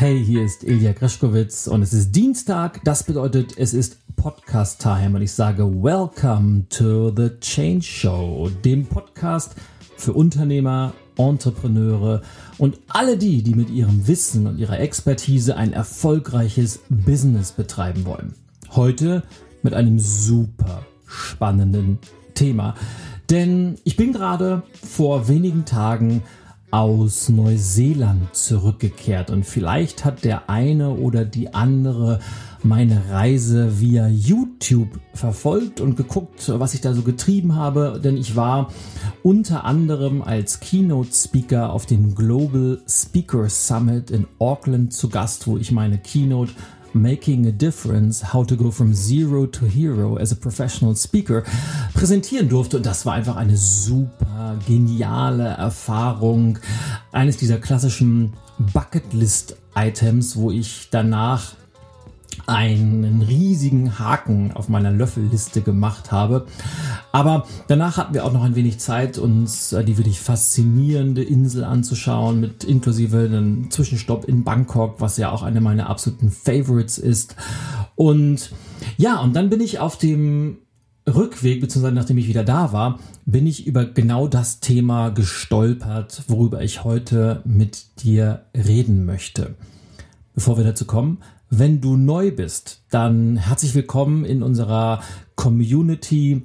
Hey, hier ist Ilja Greschkowitz und es ist Dienstag. Das bedeutet, es ist Podcast Time und ich sage Welcome to the Change Show, dem Podcast für Unternehmer, Entrepreneure und alle die, die mit ihrem Wissen und ihrer Expertise ein erfolgreiches Business betreiben wollen. Heute mit einem super spannenden Thema. Denn ich bin gerade vor wenigen Tagen aus Neuseeland zurückgekehrt. Und vielleicht hat der eine oder die andere meine Reise via YouTube verfolgt und geguckt, was ich da so getrieben habe, denn ich war unter anderem als Keynote Speaker auf dem Global Speaker Summit in Auckland zu Gast, wo ich meine Keynote Making a Difference, How to Go from Zero to Hero as a Professional Speaker präsentieren durfte. Und das war einfach eine super geniale Erfahrung. Eines dieser klassischen Bucketlist-Items, wo ich danach einen riesigen Haken auf meiner Löffelliste gemacht habe. Aber danach hatten wir auch noch ein wenig Zeit, uns äh, die wirklich faszinierende Insel anzuschauen, mit inklusive einem Zwischenstopp in Bangkok, was ja auch eine meiner absoluten Favorites ist. Und ja, und dann bin ich auf dem Rückweg, beziehungsweise nachdem ich wieder da war, bin ich über genau das Thema gestolpert, worüber ich heute mit dir reden möchte. Bevor wir dazu kommen, wenn du neu bist, dann herzlich willkommen in unserer Community.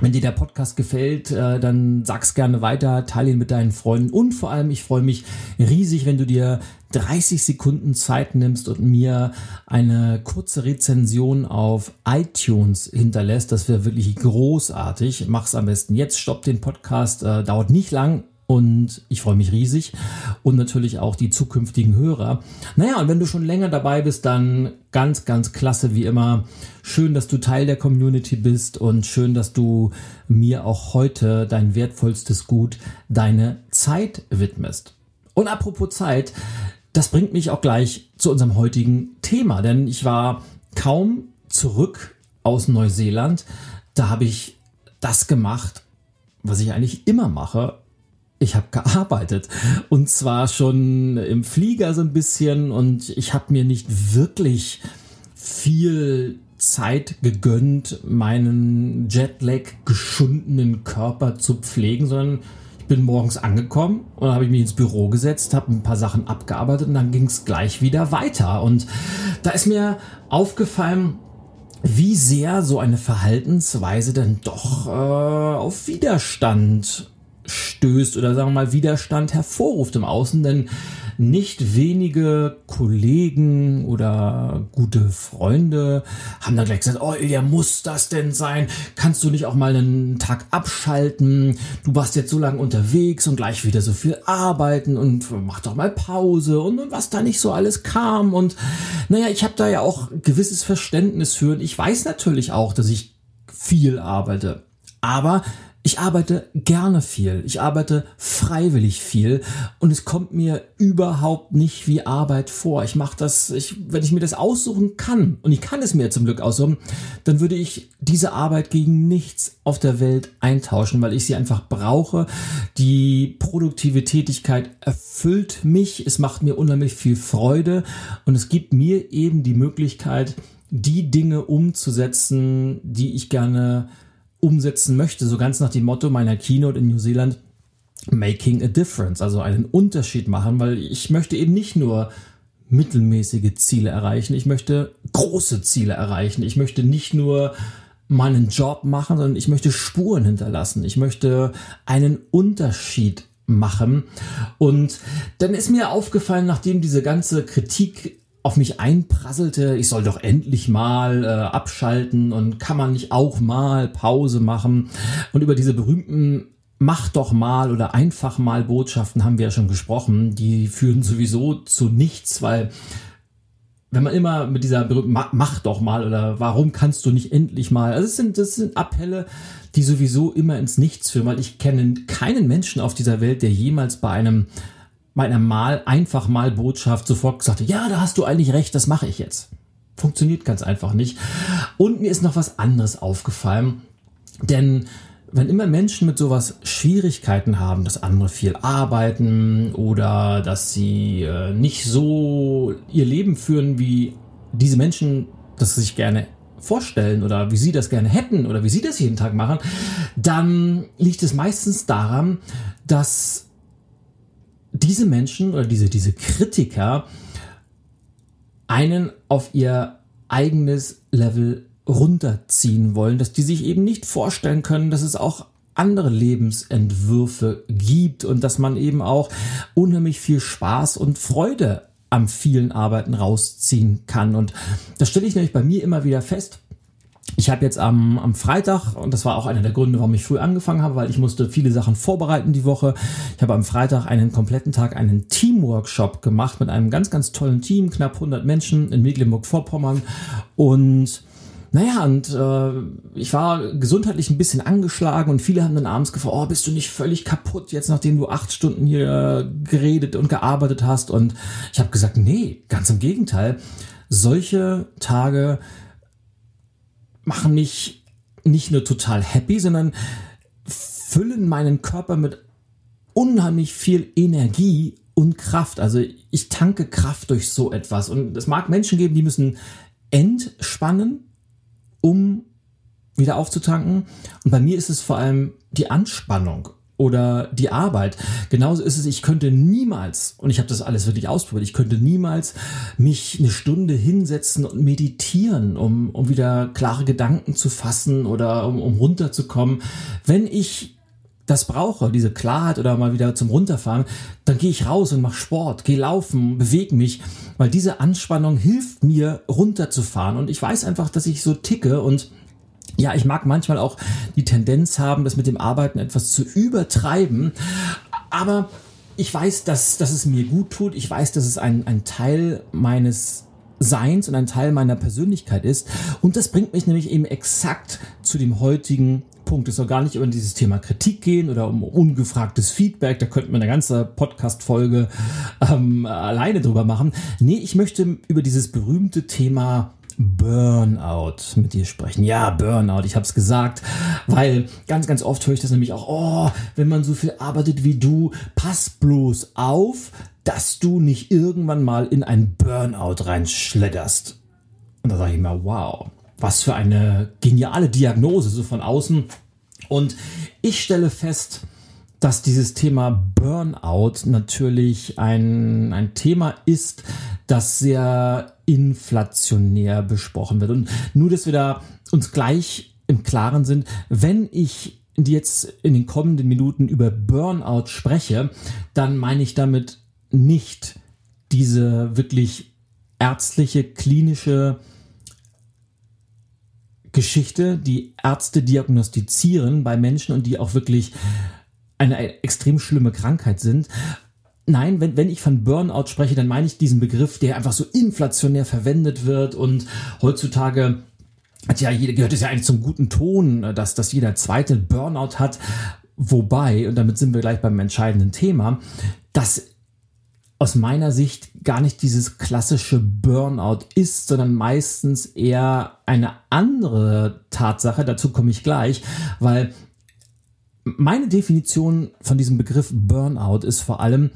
Wenn dir der Podcast gefällt, äh, dann sag's gerne weiter, teile ihn mit deinen Freunden und vor allem, ich freue mich riesig, wenn du dir 30 Sekunden Zeit nimmst und mir eine kurze Rezension auf iTunes hinterlässt. Das wäre wirklich großartig. Mach's am besten jetzt, stopp den Podcast, äh, dauert nicht lang, und ich freue mich riesig und natürlich auch die zukünftigen Hörer. Naja, und wenn du schon länger dabei bist, dann ganz, ganz klasse wie immer. Schön, dass du Teil der Community bist und schön, dass du mir auch heute dein wertvollstes Gut, deine Zeit widmest. Und apropos Zeit, das bringt mich auch gleich zu unserem heutigen Thema, denn ich war kaum zurück aus Neuseeland. Da habe ich das gemacht, was ich eigentlich immer mache ich habe gearbeitet und zwar schon im Flieger so ein bisschen und ich habe mir nicht wirklich viel Zeit gegönnt, meinen Jetlag geschundenen Körper zu pflegen, sondern ich bin morgens angekommen und habe ich mich ins Büro gesetzt, habe ein paar Sachen abgearbeitet und dann ging es gleich wieder weiter. Und da ist mir aufgefallen, wie sehr so eine Verhaltensweise dann doch äh, auf Widerstand stößt oder sagen wir mal Widerstand hervorruft im Außen, denn nicht wenige Kollegen oder gute Freunde haben dann gleich gesagt, oh, ja, muss das denn sein? Kannst du nicht auch mal einen Tag abschalten? Du warst jetzt so lange unterwegs und gleich wieder so viel arbeiten und mach doch mal Pause und, und was da nicht so alles kam. Und naja, ich habe da ja auch gewisses Verständnis für und ich weiß natürlich auch, dass ich viel arbeite. Aber ich arbeite gerne viel, ich arbeite freiwillig viel und es kommt mir überhaupt nicht wie Arbeit vor. Ich mache das, ich, wenn ich mir das aussuchen kann und ich kann es mir zum Glück aussuchen, dann würde ich diese Arbeit gegen nichts auf der Welt eintauschen, weil ich sie einfach brauche. Die produktive Tätigkeit erfüllt mich, es macht mir unheimlich viel Freude und es gibt mir eben die Möglichkeit, die Dinge umzusetzen, die ich gerne umsetzen möchte, so ganz nach dem Motto meiner Keynote in New Zealand, making a difference, also einen Unterschied machen, weil ich möchte eben nicht nur mittelmäßige Ziele erreichen, ich möchte große Ziele erreichen, ich möchte nicht nur meinen Job machen, sondern ich möchte Spuren hinterlassen, ich möchte einen Unterschied machen. Und dann ist mir aufgefallen, nachdem diese ganze Kritik auf mich einprasselte, ich soll doch endlich mal äh, abschalten und kann man nicht auch mal Pause machen. Und über diese berühmten Mach doch mal oder einfach mal Botschaften haben wir ja schon gesprochen. Die führen sowieso zu nichts, weil wenn man immer mit dieser berühmten Mach doch mal oder warum kannst du nicht endlich mal, also das sind, das sind Appelle, die sowieso immer ins Nichts führen, weil ich kenne keinen Menschen auf dieser Welt, der jemals bei einem bei einer Mal, einfach mal Botschaft sofort gesagt, ja, da hast du eigentlich recht, das mache ich jetzt. Funktioniert ganz einfach nicht. Und mir ist noch was anderes aufgefallen, denn wenn immer Menschen mit sowas Schwierigkeiten haben, dass andere viel arbeiten oder dass sie äh, nicht so ihr Leben führen, wie diese Menschen das sich gerne vorstellen oder wie sie das gerne hätten oder wie sie das jeden Tag machen, dann liegt es meistens daran, dass diese Menschen oder diese, diese Kritiker einen auf ihr eigenes Level runterziehen wollen, dass die sich eben nicht vorstellen können, dass es auch andere Lebensentwürfe gibt und dass man eben auch unheimlich viel Spaß und Freude am vielen Arbeiten rausziehen kann. Und das stelle ich nämlich bei mir immer wieder fest. Ich habe jetzt am, am Freitag, und das war auch einer der Gründe, warum ich früh angefangen habe, weil ich musste viele Sachen vorbereiten die Woche. Ich habe am Freitag einen kompletten Tag einen Teamworkshop gemacht mit einem ganz, ganz tollen Team, knapp 100 Menschen in Mecklenburg-Vorpommern. Und naja, und äh, ich war gesundheitlich ein bisschen angeschlagen und viele haben dann abends gefragt, oh, bist du nicht völlig kaputt jetzt, nachdem du acht Stunden hier geredet und gearbeitet hast? Und ich habe gesagt, nee, ganz im Gegenteil. Solche Tage machen mich nicht nur total happy, sondern füllen meinen Körper mit unheimlich viel Energie und Kraft. Also ich tanke Kraft durch so etwas. Und es mag Menschen geben, die müssen entspannen, um wieder aufzutanken. Und bei mir ist es vor allem die Anspannung oder die Arbeit. Genauso ist es, ich könnte niemals, und ich habe das alles wirklich ausprobiert, ich könnte niemals mich eine Stunde hinsetzen und meditieren, um, um wieder klare Gedanken zu fassen oder um, um runterzukommen. Wenn ich das brauche, diese Klarheit oder mal wieder zum Runterfahren, dann gehe ich raus und mache Sport, gehe laufen, bewege mich, weil diese Anspannung hilft mir runterzufahren und ich weiß einfach, dass ich so ticke und ja, ich mag manchmal auch die Tendenz haben, das mit dem Arbeiten etwas zu übertreiben, aber ich weiß, dass, dass es mir gut tut. Ich weiß, dass es ein, ein Teil meines Seins und ein Teil meiner Persönlichkeit ist. Und das bringt mich nämlich eben exakt zu dem heutigen Punkt. Es soll gar nicht über dieses Thema Kritik gehen oder um ungefragtes Feedback. Da könnte man eine ganze Podcast-Folge ähm, alleine drüber machen. Nee, ich möchte über dieses berühmte Thema Burnout mit dir sprechen. Ja, Burnout, ich habe es gesagt, weil ganz, ganz oft höre ich das nämlich auch, oh, wenn man so viel arbeitet wie du, pass bloß auf, dass du nicht irgendwann mal in ein Burnout reinschledderst. Und da sage ich mir, wow, was für eine geniale Diagnose so von außen. Und ich stelle fest, dass dieses Thema Burnout natürlich ein, ein Thema ist, das sehr inflationär besprochen wird. Und nur, dass wir da uns gleich im Klaren sind, wenn ich jetzt in den kommenden Minuten über Burnout spreche, dann meine ich damit nicht diese wirklich ärztliche, klinische Geschichte, die Ärzte diagnostizieren bei Menschen und die auch wirklich eine extrem schlimme Krankheit sind. Nein, wenn, wenn ich von Burnout spreche, dann meine ich diesen Begriff, der einfach so inflationär verwendet wird und heutzutage hat ja jeder, gehört es ja eigentlich zum guten Ton, dass, dass jeder zweite Burnout hat. Wobei, und damit sind wir gleich beim entscheidenden Thema, dass aus meiner Sicht gar nicht dieses klassische Burnout ist, sondern meistens eher eine andere Tatsache. Dazu komme ich gleich, weil meine Definition von diesem Begriff Burnout ist vor allem,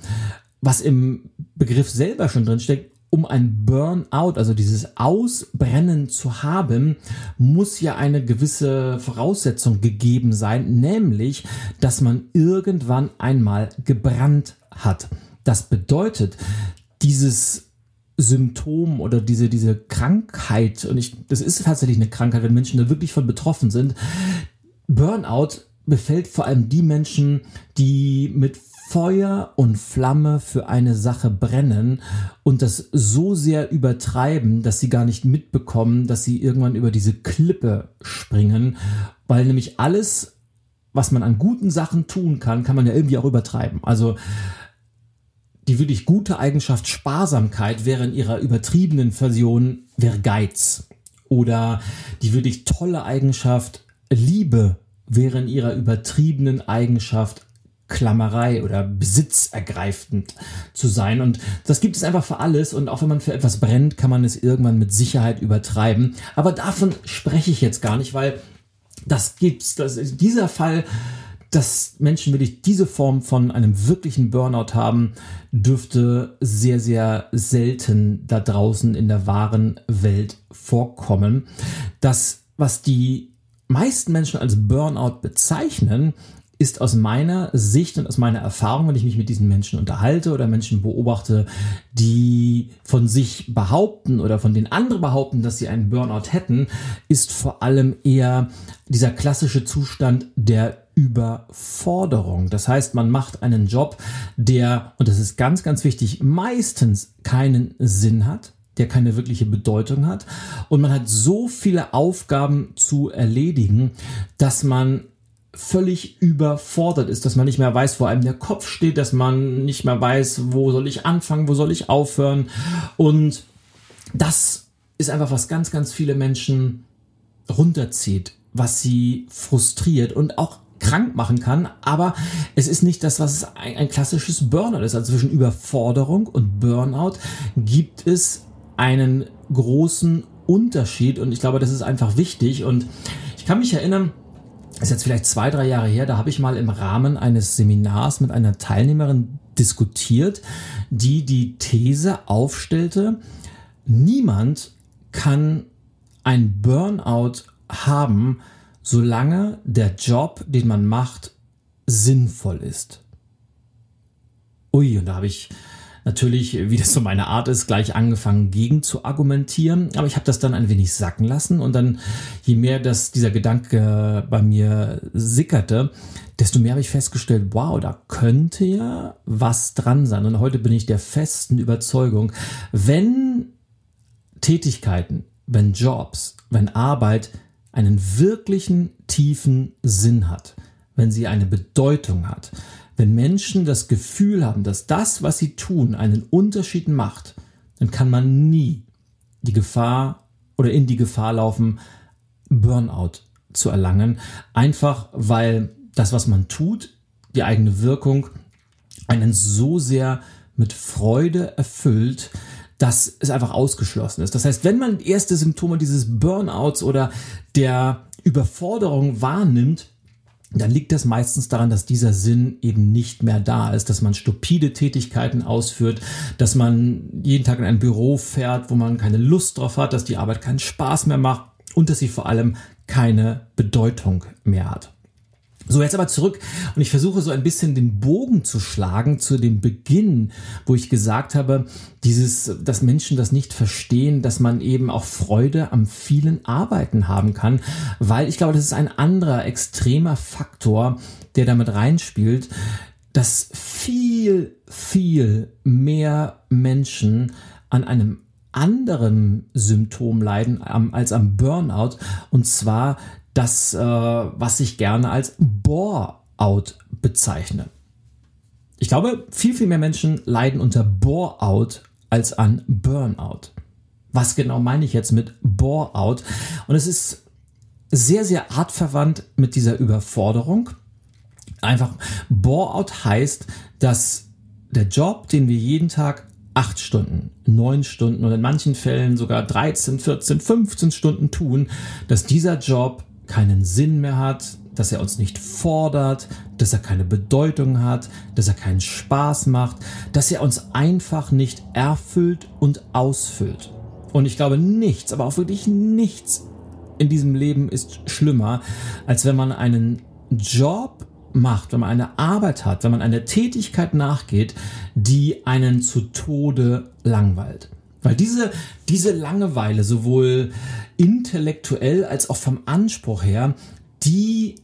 was im Begriff selber schon drin steckt, um ein Burnout, also dieses Ausbrennen zu haben, muss ja eine gewisse Voraussetzung gegeben sein, nämlich, dass man irgendwann einmal gebrannt hat. Das bedeutet, dieses Symptom oder diese, diese Krankheit, und ich, das ist tatsächlich eine Krankheit, wenn Menschen da wirklich von betroffen sind, Burnout befällt vor allem die Menschen, die mit Feuer und Flamme für eine Sache brennen und das so sehr übertreiben, dass sie gar nicht mitbekommen, dass sie irgendwann über diese Klippe springen, weil nämlich alles, was man an guten Sachen tun kann, kann man ja irgendwie auch übertreiben. Also die wirklich gute Eigenschaft Sparsamkeit wäre in ihrer übertriebenen Version wäre Geiz oder die wirklich tolle Eigenschaft Liebe wäre in ihrer übertriebenen Eigenschaft Klammerei oder besitzergreifend zu sein. Und das gibt es einfach für alles. Und auch wenn man für etwas brennt, kann man es irgendwann mit Sicherheit übertreiben. Aber davon spreche ich jetzt gar nicht, weil das gibt's. Das ist dieser Fall, dass Menschen wirklich diese Form von einem wirklichen Burnout haben, dürfte sehr, sehr selten da draußen in der wahren Welt vorkommen. Das, was die meisten Menschen als Burnout bezeichnen, ist aus meiner Sicht und aus meiner Erfahrung, wenn ich mich mit diesen Menschen unterhalte oder Menschen beobachte, die von sich behaupten oder von den anderen behaupten, dass sie einen Burnout hätten, ist vor allem eher dieser klassische Zustand der Überforderung. Das heißt, man macht einen Job, der, und das ist ganz, ganz wichtig, meistens keinen Sinn hat der keine wirkliche Bedeutung hat. Und man hat so viele Aufgaben zu erledigen, dass man völlig überfordert ist, dass man nicht mehr weiß, wo einem der Kopf steht, dass man nicht mehr weiß, wo soll ich anfangen, wo soll ich aufhören. Und das ist einfach, was ganz, ganz viele Menschen runterzieht, was sie frustriert und auch krank machen kann, aber es ist nicht das, was ein, ein klassisches Burnout ist. Also zwischen Überforderung und Burnout gibt es einen großen Unterschied und ich glaube, das ist einfach wichtig und ich kann mich erinnern, ist jetzt vielleicht zwei, drei Jahre her, da habe ich mal im Rahmen eines Seminars mit einer Teilnehmerin diskutiert, die die These aufstellte, niemand kann ein Burnout haben, solange der Job, den man macht, sinnvoll ist. Ui, und da habe ich natürlich, wie das so meine Art ist, gleich angefangen gegen zu argumentieren. Aber ich habe das dann ein wenig sacken lassen und dann, je mehr das dieser Gedanke bei mir sickerte, desto mehr habe ich festgestellt, wow, da könnte ja was dran sein. Und heute bin ich der festen Überzeugung, wenn Tätigkeiten, wenn Jobs, wenn Arbeit einen wirklichen tiefen Sinn hat, wenn sie eine Bedeutung hat, wenn Menschen das Gefühl haben, dass das, was sie tun, einen Unterschied macht, dann kann man nie die Gefahr oder in die Gefahr laufen, Burnout zu erlangen. Einfach weil das, was man tut, die eigene Wirkung einen so sehr mit Freude erfüllt, dass es einfach ausgeschlossen ist. Das heißt, wenn man erste Symptome dieses Burnouts oder der Überforderung wahrnimmt, dann liegt das meistens daran, dass dieser Sinn eben nicht mehr da ist, dass man stupide Tätigkeiten ausführt, dass man jeden Tag in ein Büro fährt, wo man keine Lust drauf hat, dass die Arbeit keinen Spaß mehr macht und dass sie vor allem keine Bedeutung mehr hat. So, jetzt aber zurück. Und ich versuche so ein bisschen den Bogen zu schlagen zu dem Beginn, wo ich gesagt habe, dieses, dass Menschen das nicht verstehen, dass man eben auch Freude am vielen Arbeiten haben kann, weil ich glaube, das ist ein anderer extremer Faktor, der damit reinspielt, dass viel, viel mehr Menschen an einem anderen Symptom leiden als am Burnout. Und zwar das, äh, was ich gerne als Bore-out bezeichne. Ich glaube, viel, viel mehr Menschen leiden unter Bore-out als an Burnout. Was genau meine ich jetzt mit Bore-out? Und es ist sehr, sehr artverwandt mit dieser Überforderung. Einfach Bore-out heißt, dass der Job, den wir jeden Tag acht Stunden, neun Stunden und in manchen Fällen sogar 13, 14, 15 Stunden tun, dass dieser Job keinen Sinn mehr hat, dass er uns nicht fordert, dass er keine Bedeutung hat, dass er keinen Spaß macht, dass er uns einfach nicht erfüllt und ausfüllt. Und ich glaube, nichts, aber auch wirklich nichts in diesem Leben ist schlimmer, als wenn man einen Job macht, wenn man eine Arbeit hat, wenn man eine Tätigkeit nachgeht, die einen zu Tode langweilt. Weil diese, diese Langeweile sowohl intellektuell als auch vom Anspruch her, die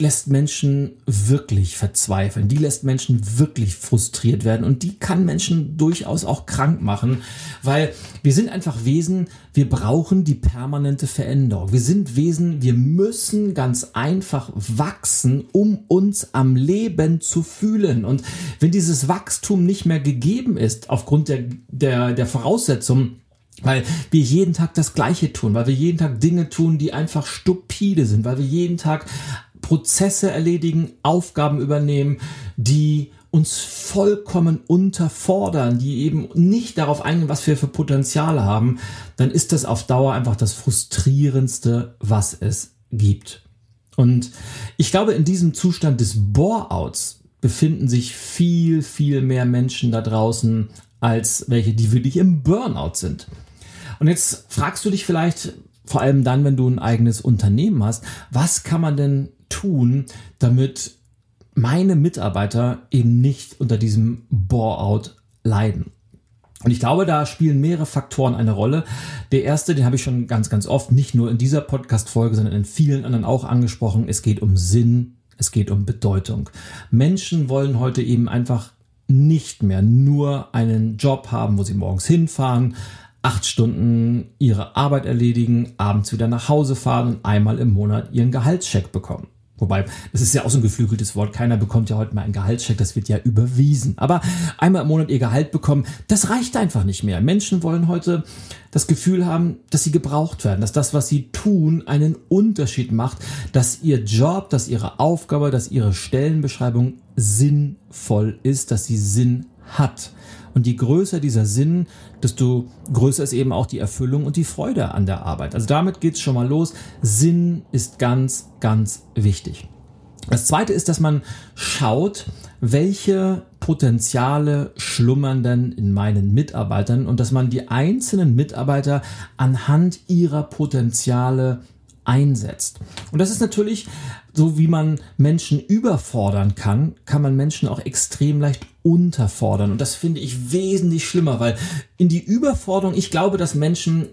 lässt Menschen wirklich verzweifeln, die lässt Menschen wirklich frustriert werden und die kann Menschen durchaus auch krank machen, weil wir sind einfach Wesen, wir brauchen die permanente Veränderung. Wir sind Wesen, wir müssen ganz einfach wachsen, um uns am Leben zu fühlen. Und wenn dieses Wachstum nicht mehr gegeben ist, aufgrund der, der, der Voraussetzungen, weil wir jeden Tag das Gleiche tun, weil wir jeden Tag Dinge tun, die einfach stupide sind, weil wir jeden Tag Prozesse erledigen, Aufgaben übernehmen, die uns vollkommen unterfordern, die eben nicht darauf eingehen, was wir für Potenziale haben, dann ist das auf Dauer einfach das frustrierendste, was es gibt. Und ich glaube, in diesem Zustand des Bore-outs befinden sich viel, viel mehr Menschen da draußen als welche, die wirklich im Burnout sind. Und jetzt fragst du dich vielleicht, vor allem dann, wenn du ein eigenes Unternehmen hast, was kann man denn tun, damit meine Mitarbeiter eben nicht unter diesem Bore-out leiden? Und ich glaube, da spielen mehrere Faktoren eine Rolle. Der erste, den habe ich schon ganz, ganz oft, nicht nur in dieser Podcast-Folge, sondern in vielen anderen auch angesprochen. Es geht um Sinn, es geht um Bedeutung. Menschen wollen heute eben einfach nicht mehr nur einen Job haben, wo sie morgens hinfahren, acht Stunden ihre Arbeit erledigen, abends wieder nach Hause fahren und einmal im Monat ihren Gehaltscheck bekommen. Wobei, das ist ja auch so ein geflügeltes Wort. Keiner bekommt ja heute mal einen Gehaltscheck, das wird ja überwiesen. Aber einmal im Monat ihr Gehalt bekommen, das reicht einfach nicht mehr. Menschen wollen heute das Gefühl haben, dass sie gebraucht werden, dass das, was sie tun, einen Unterschied macht, dass ihr Job, dass ihre Aufgabe, dass ihre Stellenbeschreibung sinnvoll ist, dass sie Sinn hat. Und je größer dieser Sinn, desto größer ist eben auch die Erfüllung und die Freude an der Arbeit. Also damit geht's schon mal los. Sinn ist ganz, ganz wichtig. Das zweite ist, dass man schaut, welche Potenziale schlummern denn in meinen Mitarbeitern und dass man die einzelnen Mitarbeiter anhand ihrer Potenziale einsetzt. Und das ist natürlich, so wie man Menschen überfordern kann, kann man Menschen auch extrem leicht unterfordern. Und das finde ich wesentlich schlimmer, weil in die Überforderung, ich glaube, dass Menschen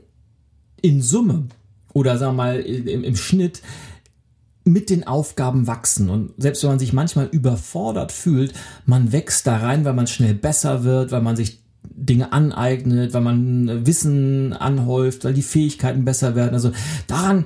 in Summe oder sagen wir mal im, im Schnitt mit den Aufgaben wachsen. Und selbst wenn man sich manchmal überfordert fühlt, man wächst da rein, weil man schnell besser wird, weil man sich Dinge aneignet, weil man Wissen anhäuft, weil die Fähigkeiten besser werden. Also daran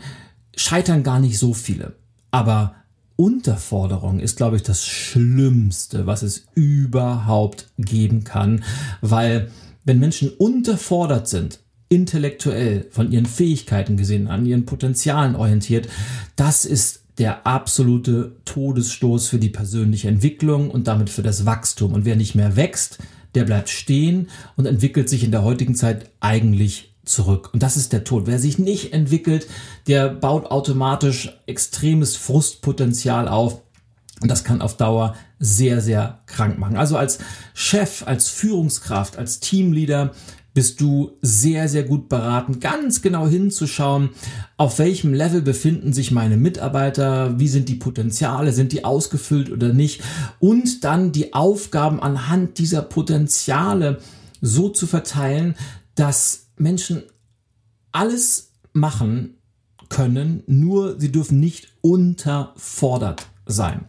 scheitern gar nicht so viele. Aber Unterforderung ist, glaube ich, das Schlimmste, was es überhaupt geben kann, weil wenn Menschen unterfordert sind, intellektuell, von ihren Fähigkeiten gesehen, an ihren Potenzialen orientiert, das ist der absolute Todesstoß für die persönliche Entwicklung und damit für das Wachstum. Und wer nicht mehr wächst, der bleibt stehen und entwickelt sich in der heutigen Zeit eigentlich zurück. Und das ist der Tod. Wer sich nicht entwickelt, der baut automatisch extremes Frustpotenzial auf. Und das kann auf Dauer sehr, sehr krank machen. Also als Chef, als Führungskraft, als Teamleader bist du sehr, sehr gut beraten, ganz genau hinzuschauen, auf welchem Level befinden sich meine Mitarbeiter, wie sind die Potenziale, sind die ausgefüllt oder nicht und dann die Aufgaben anhand dieser Potenziale so zu verteilen, dass Menschen alles machen können, nur sie dürfen nicht unterfordert sein.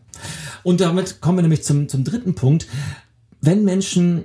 Und damit kommen wir nämlich zum, zum dritten Punkt. Wenn Menschen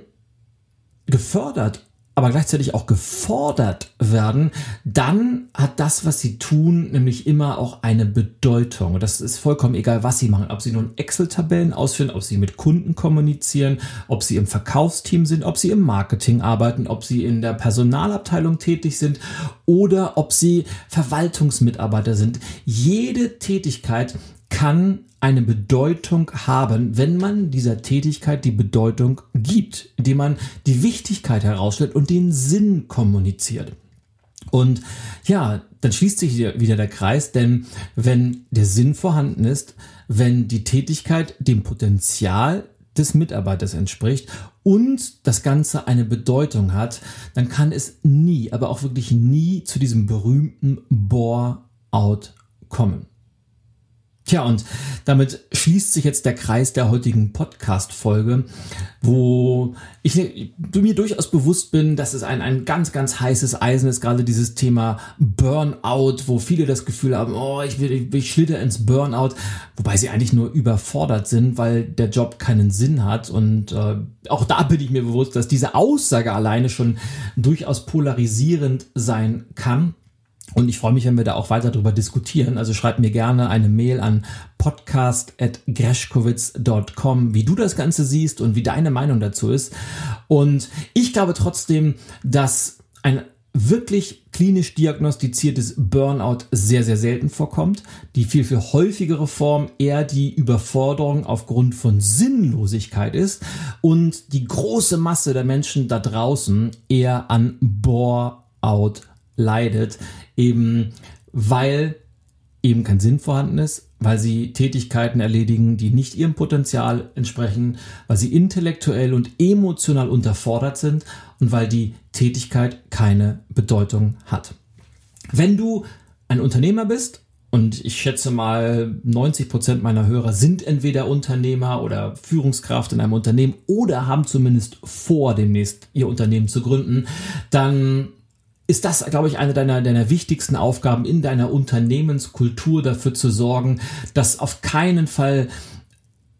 gefördert aber gleichzeitig auch gefordert werden, dann hat das, was sie tun, nämlich immer auch eine Bedeutung. Das ist vollkommen egal, was sie machen. Ob sie nun Excel-Tabellen ausführen, ob sie mit Kunden kommunizieren, ob sie im Verkaufsteam sind, ob sie im Marketing arbeiten, ob sie in der Personalabteilung tätig sind oder ob sie Verwaltungsmitarbeiter sind. Jede Tätigkeit kann eine Bedeutung haben, wenn man dieser Tätigkeit die Bedeutung gibt, indem man die Wichtigkeit herausstellt und den Sinn kommuniziert. Und ja, dann schließt sich wieder der Kreis, denn wenn der Sinn vorhanden ist, wenn die Tätigkeit dem Potenzial des Mitarbeiters entspricht und das Ganze eine Bedeutung hat, dann kann es nie, aber auch wirklich nie zu diesem berühmten Bore-out kommen. Tja, und damit schließt sich jetzt der Kreis der heutigen Podcast-Folge, wo ich mir durchaus bewusst bin, dass es ein, ein ganz, ganz heißes Eisen ist, gerade dieses Thema Burnout, wo viele das Gefühl haben, oh, ich, will, ich schlitter ins Burnout, wobei sie eigentlich nur überfordert sind, weil der Job keinen Sinn hat. Und äh, auch da bin ich mir bewusst, dass diese Aussage alleine schon durchaus polarisierend sein kann. Und ich freue mich, wenn wir da auch weiter darüber diskutieren. Also schreib mir gerne eine Mail an podcast.greschkowitz.com, wie du das Ganze siehst und wie deine Meinung dazu ist. Und ich glaube trotzdem, dass ein wirklich klinisch diagnostiziertes Burnout sehr, sehr selten vorkommt. Die viel, viel häufigere Form eher die Überforderung aufgrund von Sinnlosigkeit ist und die große Masse der Menschen da draußen eher an Bore-out leidet, eben weil eben kein Sinn vorhanden ist, weil sie Tätigkeiten erledigen, die nicht ihrem Potenzial entsprechen, weil sie intellektuell und emotional unterfordert sind und weil die Tätigkeit keine Bedeutung hat. Wenn du ein Unternehmer bist, und ich schätze mal, 90 Prozent meiner Hörer sind entweder Unternehmer oder Führungskraft in einem Unternehmen oder haben zumindest vor, demnächst ihr Unternehmen zu gründen, dann ist das, glaube ich, eine deiner, deiner wichtigsten Aufgaben in deiner Unternehmenskultur dafür zu sorgen, dass auf keinen Fall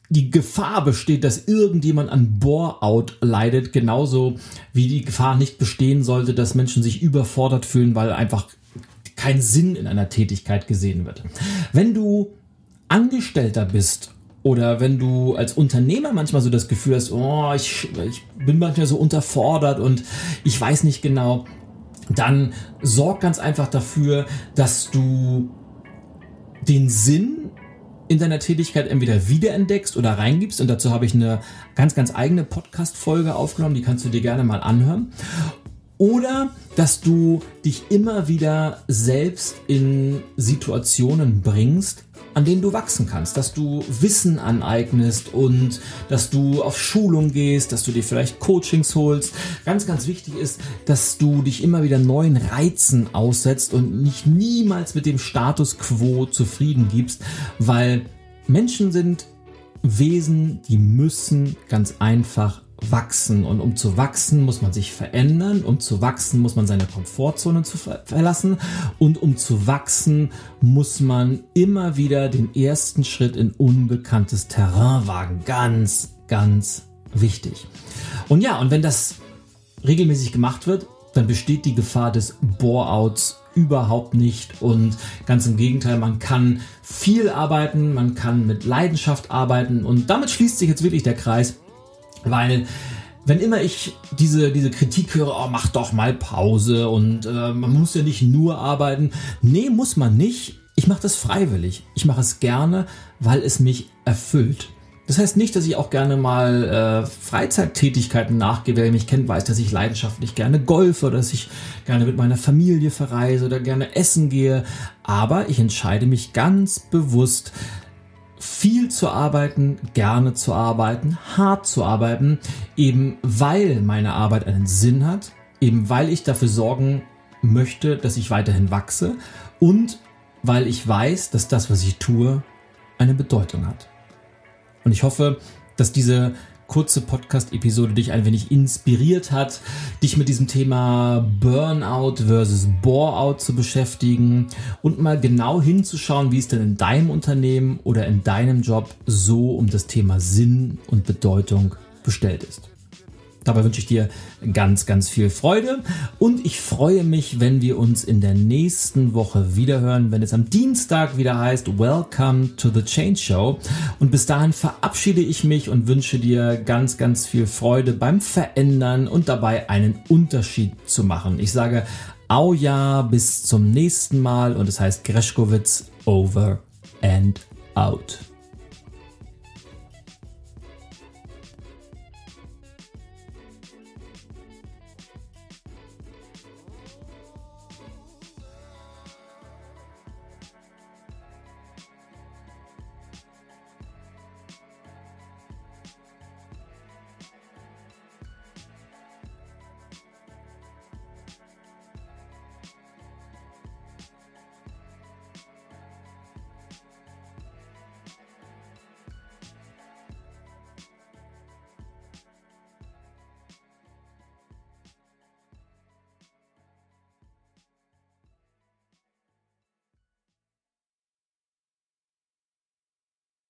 die Gefahr besteht, dass irgendjemand an Bore-out leidet, genauso wie die Gefahr nicht bestehen sollte, dass Menschen sich überfordert fühlen, weil einfach kein Sinn in einer Tätigkeit gesehen wird. Wenn du Angestellter bist oder wenn du als Unternehmer manchmal so das Gefühl hast, oh, ich, ich bin manchmal so unterfordert und ich weiß nicht genau, dann sorg ganz einfach dafür, dass du den Sinn in deiner Tätigkeit entweder wiederentdeckst oder reingibst. Und dazu habe ich eine ganz, ganz eigene Podcast-Folge aufgenommen, die kannst du dir gerne mal anhören. Oder dass du dich immer wieder selbst in Situationen bringst, an denen du wachsen kannst, dass du Wissen aneignest und dass du auf Schulung gehst, dass du dir vielleicht Coachings holst. Ganz, ganz wichtig ist, dass du dich immer wieder neuen Reizen aussetzt und nicht niemals mit dem Status quo zufrieden gibst, weil Menschen sind Wesen, die müssen ganz einfach wachsen. Und um zu wachsen, muss man sich verändern. Um zu wachsen, muss man seine Komfortzone zu ver verlassen. Und um zu wachsen, muss man immer wieder den ersten Schritt in unbekanntes Terrain wagen. Ganz, ganz wichtig. Und ja, und wenn das regelmäßig gemacht wird, dann besteht die Gefahr des Bore-outs überhaupt nicht und ganz im Gegenteil, man kann viel arbeiten, man kann mit Leidenschaft arbeiten und damit schließt sich jetzt wirklich der Kreis weil wenn immer ich diese, diese Kritik höre, oh, mach doch mal Pause und äh, man muss ja nicht nur arbeiten. Nee, muss man nicht. Ich mache das freiwillig. Ich mache es gerne, weil es mich erfüllt. Das heißt nicht, dass ich auch gerne mal äh, Freizeittätigkeiten nachgehe. Wer mich kennt, weiß, dass ich leidenschaftlich gerne golfe oder dass ich gerne mit meiner Familie verreise oder gerne essen gehe. Aber ich entscheide mich ganz bewusst, viel zu arbeiten, gerne zu arbeiten, hart zu arbeiten, eben weil meine Arbeit einen Sinn hat, eben weil ich dafür sorgen möchte, dass ich weiterhin wachse und weil ich weiß, dass das, was ich tue, eine Bedeutung hat. Und ich hoffe, dass diese kurze Podcast-Episode dich ein wenig inspiriert hat, dich mit diesem Thema Burnout versus Boreout zu beschäftigen und mal genau hinzuschauen, wie es denn in deinem Unternehmen oder in deinem Job so um das Thema Sinn und Bedeutung bestellt ist. Dabei wünsche ich dir ganz, ganz viel Freude und ich freue mich, wenn wir uns in der nächsten Woche wiederhören, wenn es am Dienstag wieder heißt Welcome to the Change Show. Und bis dahin verabschiede ich mich und wünsche dir ganz, ganz viel Freude beim Verändern und dabei einen Unterschied zu machen. Ich sage Au ja, bis zum nächsten Mal und es heißt Greschkowitz over and out.